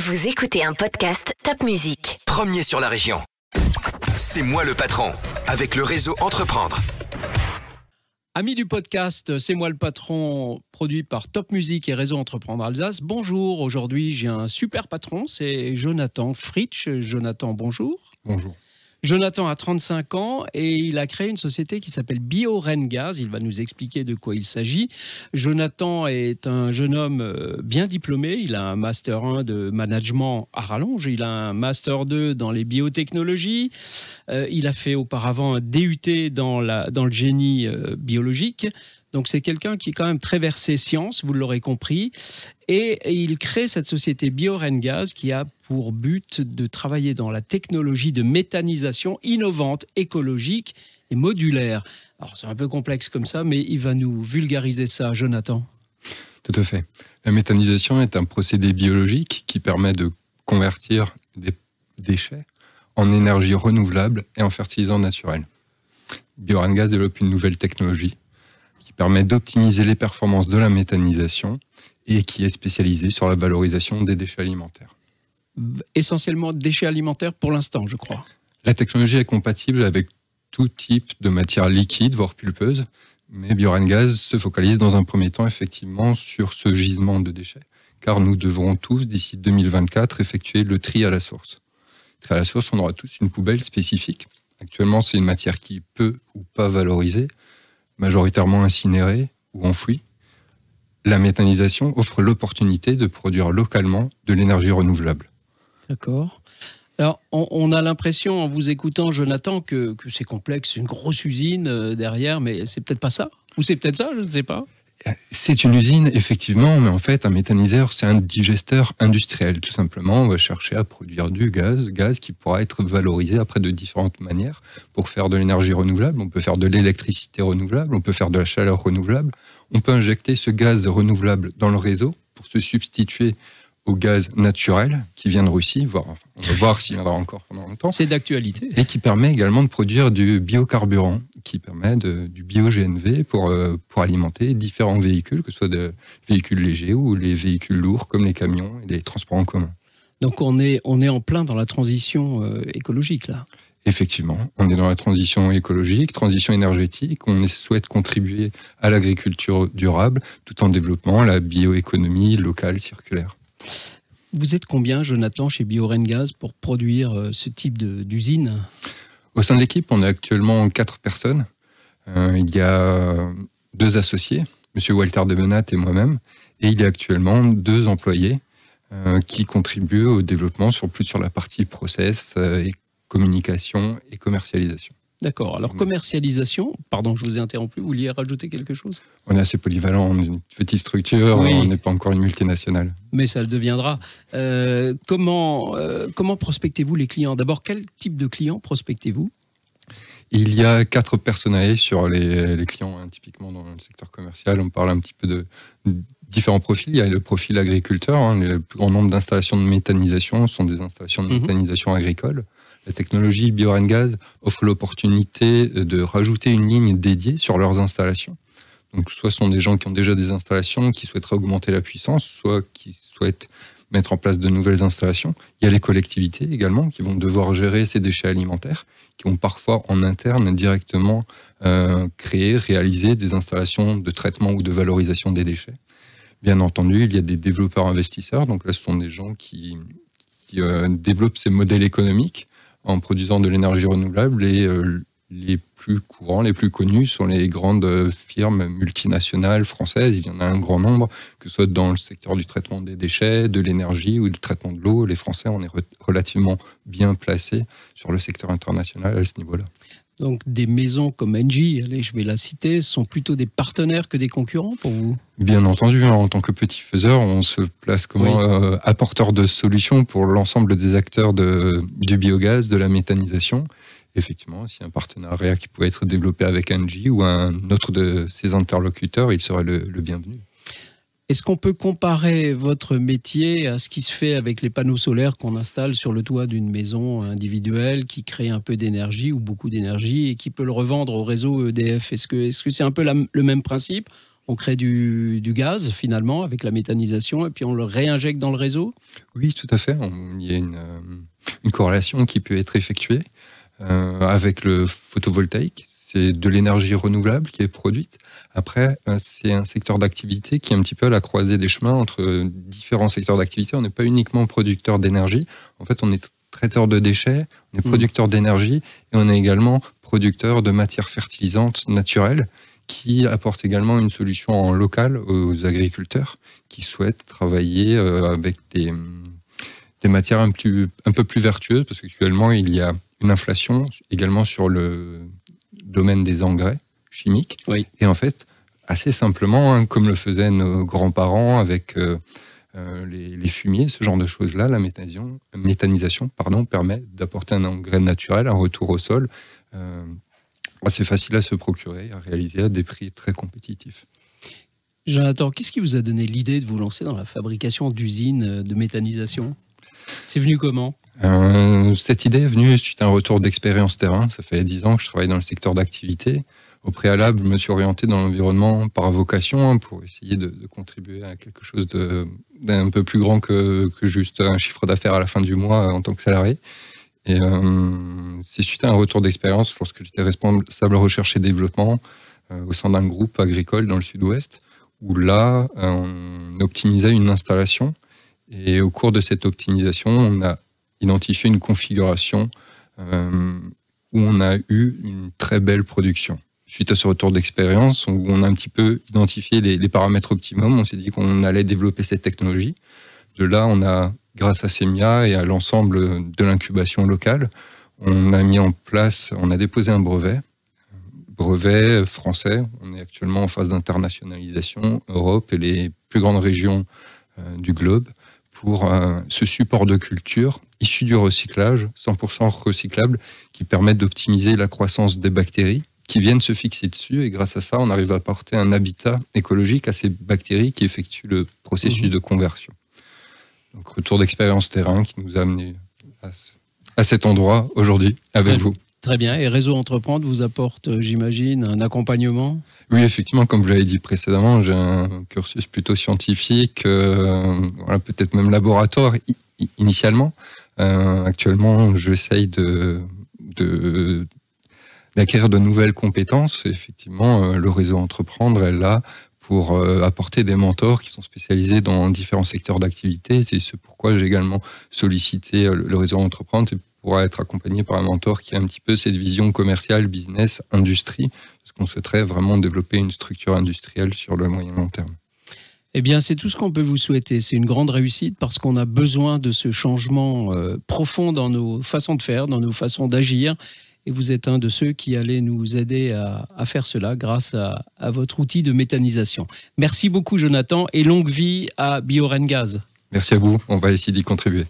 Vous écoutez un podcast Top Music. Premier sur la région. C'est moi le patron, avec le réseau Entreprendre. Amis du podcast, c'est moi le patron, produit par Top Music et Réseau Entreprendre Alsace. Bonjour, aujourd'hui j'ai un super patron, c'est Jonathan Fritsch. Jonathan, bonjour. Bonjour. Jonathan a 35 ans et il a créé une société qui s'appelle BioRenGaz. Il va nous expliquer de quoi il s'agit. Jonathan est un jeune homme euh, bien diplômé. Il a un master 1 de management à rallonge. Il a un master 2 dans les biotechnologies. Euh, il a fait auparavant un DUT dans, le génie euh, biologique. Donc c'est quelqu'un qui est quand même très versé science, vous l'aurez compris. Et il crée cette société BioRenGaz qui a pour but de travailler dans la technologie de méthanisation innovante, écologique et modulaire. Alors c'est un peu complexe comme ça, mais il va nous vulgariser ça, Jonathan. Tout à fait. La méthanisation est un procédé biologique qui permet de convertir des déchets en énergie renouvelable et en fertilisant naturel. BioRenGaz développe une nouvelle technologie qui permet d'optimiser les performances de la méthanisation et qui est spécialisée sur la valorisation des déchets alimentaires. Essentiellement déchets alimentaires pour l'instant, je crois. La technologie est compatible avec tout type de matière liquide, voire pulpeuse, mais Biorengaz se focalise dans un premier temps effectivement sur ce gisement de déchets, car nous devrons tous, d'ici 2024, effectuer le tri à la source. Tri à la source, on aura tous une poubelle spécifique. Actuellement, c'est une matière qui peut ou pas valoriser, majoritairement incinérée ou enfouie, la méthanisation offre l'opportunité de produire localement de l'énergie renouvelable. D'accord. Alors, on, a l'impression, en vous écoutant, Jonathan, que, que c'est complexe, une grosse usine euh, derrière, mais c'est peut-être pas ça? Ou c'est peut-être ça, je ne sais pas. C'est une usine, effectivement, mais en fait, un méthaniseur, c'est un digesteur industriel, tout simplement. On va chercher à produire du gaz, gaz qui pourra être valorisé après de différentes manières pour faire de l'énergie renouvelable. On peut faire de l'électricité renouvelable, on peut faire de la chaleur renouvelable. On peut injecter ce gaz renouvelable dans le réseau pour se substituer au gaz naturel qui vient de Russie, voir, on va voir s'il viendra encore pendant longtemps. C'est d'actualité. Et qui permet également de produire du biocarburant, qui permet de, du bio-GNV pour, euh, pour alimenter différents véhicules, que ce soit des véhicules légers ou les véhicules lourds comme les camions et les transports en commun. Donc on est, on est en plein dans la transition euh, écologique là. Effectivement, on est dans la transition écologique, transition énergétique. On souhaite contribuer à l'agriculture durable tout en développant la bioéconomie locale circulaire. Vous êtes combien, Jonathan, chez BioRenGaz pour produire euh, ce type d'usine? Au sein de l'équipe, on est actuellement quatre personnes. Euh, il y a deux associés, M. Walter Demenat et moi-même, et il y a actuellement deux employés euh, qui contribuent au développement sur plus sur la partie process et communication et commercialisation. D'accord. Alors, commercialisation, pardon, je vous ai interrompu, vous vouliez rajouter quelque chose? On est assez polyvalent, on est une petite structure, on n'est pas encore une multinationale. Mais ça le deviendra. Euh, comment euh, comment prospectez-vous les clients? D'abord, quel type de clients prospectez-vous? Il y a quatre personnalités sur les, clients, hein, typiquement dans le secteur commercial. On parle un petit peu de différents profils. Il y a le profil agriculteur. Hein, le plus grand nombre d'installations de méthanisation sont des installations de mhm. méthanisation agricole. La technologie BioRenGaz offre l'opportunité de rajouter une ligne dédiée sur leurs installations. Donc, soit ce sont des gens qui ont déjà des installations, qui souhaiteraient augmenter la puissance, soit qui souhaitent mettre en place de nouvelles installations. Il y a les collectivités également qui vont devoir gérer ces déchets alimentaires, qui vont parfois en interne directement euh, créer, réaliser des installations de traitement ou de valorisation des déchets. Bien entendu, il y a des développeurs investisseurs, donc là ce sont des gens qui, euh, développent ces modèles économiques en produisant de l'énergie renouvelable et euh, les plus courants, les plus connus sont les grandes firmes multinationales françaises. Il y en a un grand nombre, que ce soit dans le secteur du traitement des déchets, de l'énergie ou du traitement de l'eau. Les Français, on est relativement bien placés sur le secteur international à ce niveau-là. Donc des maisons comme Engie, allez, je vais la citer, sont plutôt des partenaires que des concurrents pour vous? Bien entendu, hein, en tant que petit faiseur, on se place comme euh, apporteur de solutions pour l'ensemble des acteurs de, du biogaz, de la méthanisation. Effectivement, si un partenariat qui pouvait être développé avec Engie ou un autre de ses interlocuteurs, il serait le bienvenu. Est-ce qu'on peut comparer votre métier à ce qui se fait avec les panneaux solaires qu'on installe sur le toit d'une maison individuelle qui crée un peu d'énergie ou beaucoup d'énergie et qui peut le revendre au réseau EDF Est-ce que c'est -ce un peu le même principe? On crée du, gaz finalement avec la méthanisation et puis on le réinjecte dans le réseau? Oui, tout à fait. Il y a une, une corrélation qui peut être effectuée avec le photovoltaïque c'est de l'énergie renouvelable qui est produite. Après, euh, c'est un secteur d'activité qui est un petit peu à la croisée des chemins entre différents secteurs d'activité. On n'est pas uniquement producteur d'énergie. En fait, on est traiteur de déchets, on est mmh. producteur d'énergie et on est également producteur de matières fertilisantes naturelles qui apportent également une solution en local aux agriculteurs qui souhaitent travailler euh, avec des, des matières un, un peu plus vertueuses parce qu'actuellement, il y a une inflation également sur le domaine des engrais chimiques. Et en fait, assez simplement, hein, comme le faisaient nos grands-parents avec euh, euh, les, fumiers, ce genre de choses-là, la méthanisation, méthanisation pardon, permet d'apporter un engrais naturel, un retour au sol, euh, assez facile à se procurer, à réaliser à des prix très compétitifs. Jonathan, qu'est-ce qui vous a donné l'idée de vous lancer dans la fabrication d'usines de méthanisation? C'est venu comment euh, cette idée est venue suite à un retour d'expérience terrain. Ça fait dix ans que je travaille dans le secteur d'activité. Au préalable, je me suis orienté dans l'environnement par vocation hein, pour essayer de, contribuer à quelque chose d'un peu plus grand que, juste un chiffre d'affaires à la fin du mois euh, en tant que salarié. Euh, c'est suite à un retour d'expérience lorsque j'étais responsable recherche et développement au sein d'un groupe agricole dans le sud-ouest, où là, on optimisait une installation. Et au cours de cette optimisation, on a identifier une configuration euh, où on a eu une très belle production. Suite à ce retour d'expérience, où on a un petit peu identifié les, paramètres optimums, on s'est dit qu'on allait développer cette technologie. De là, on a, grâce à Semia et à l'ensemble de l'incubation locale, on a mis en place, on a déposé un brevet, brevet français. On est actuellement en phase d'internationalisation, Europe et les plus grandes régions euh, du globe pour euh, ce support de culture issu du recyclage, 100% recyclable, qui permet d'optimiser la croissance des bactéries qui viennent se fixer dessus et grâce à ça, on arrive à apporter un habitat écologique à ces bactéries qui effectuent le processus mhm. de conversion. Donc retour d'expérience terrain qui nous a amené à, cet endroit aujourd'hui avec vous. Très bien. Et Réseau Entreprendre vous apporte, euh, j'imagine, un accompagnement? Oui, effectivement, comme vous l'avez dit précédemment, j'ai un cursus plutôt scientifique, euh, peut-être même laboratoire initialement. Euh, actuellement, j'essaye de, d'acquérir de nouvelles compétences. Effectivement, le Réseau Entreprendre est là pour apporter des mentors qui sont spécialisés dans différents secteurs d'activité. C'est ce pourquoi j'ai également sollicité le réseau Entreprendre pourra être accompagné par un mentor qui a un petit peu cette vision commerciale, business, industrie, parce qu'on souhaiterait vraiment développer une structure industrielle sur le moyen long terme. Eh bien, c'est tout ce qu'on peut vous souhaiter. C'est une grande réussite parce qu'on a besoin de ce changement euh, profond dans nos façons de faire, dans nos façons d'agir. Et vous êtes un de ceux qui allez nous aider à, faire cela grâce à, à, votre outil de méthanisation. Merci beaucoup, Jonathan, et longue vie à BioRenGaz. Merci à vous. On va essayer d'y contribuer.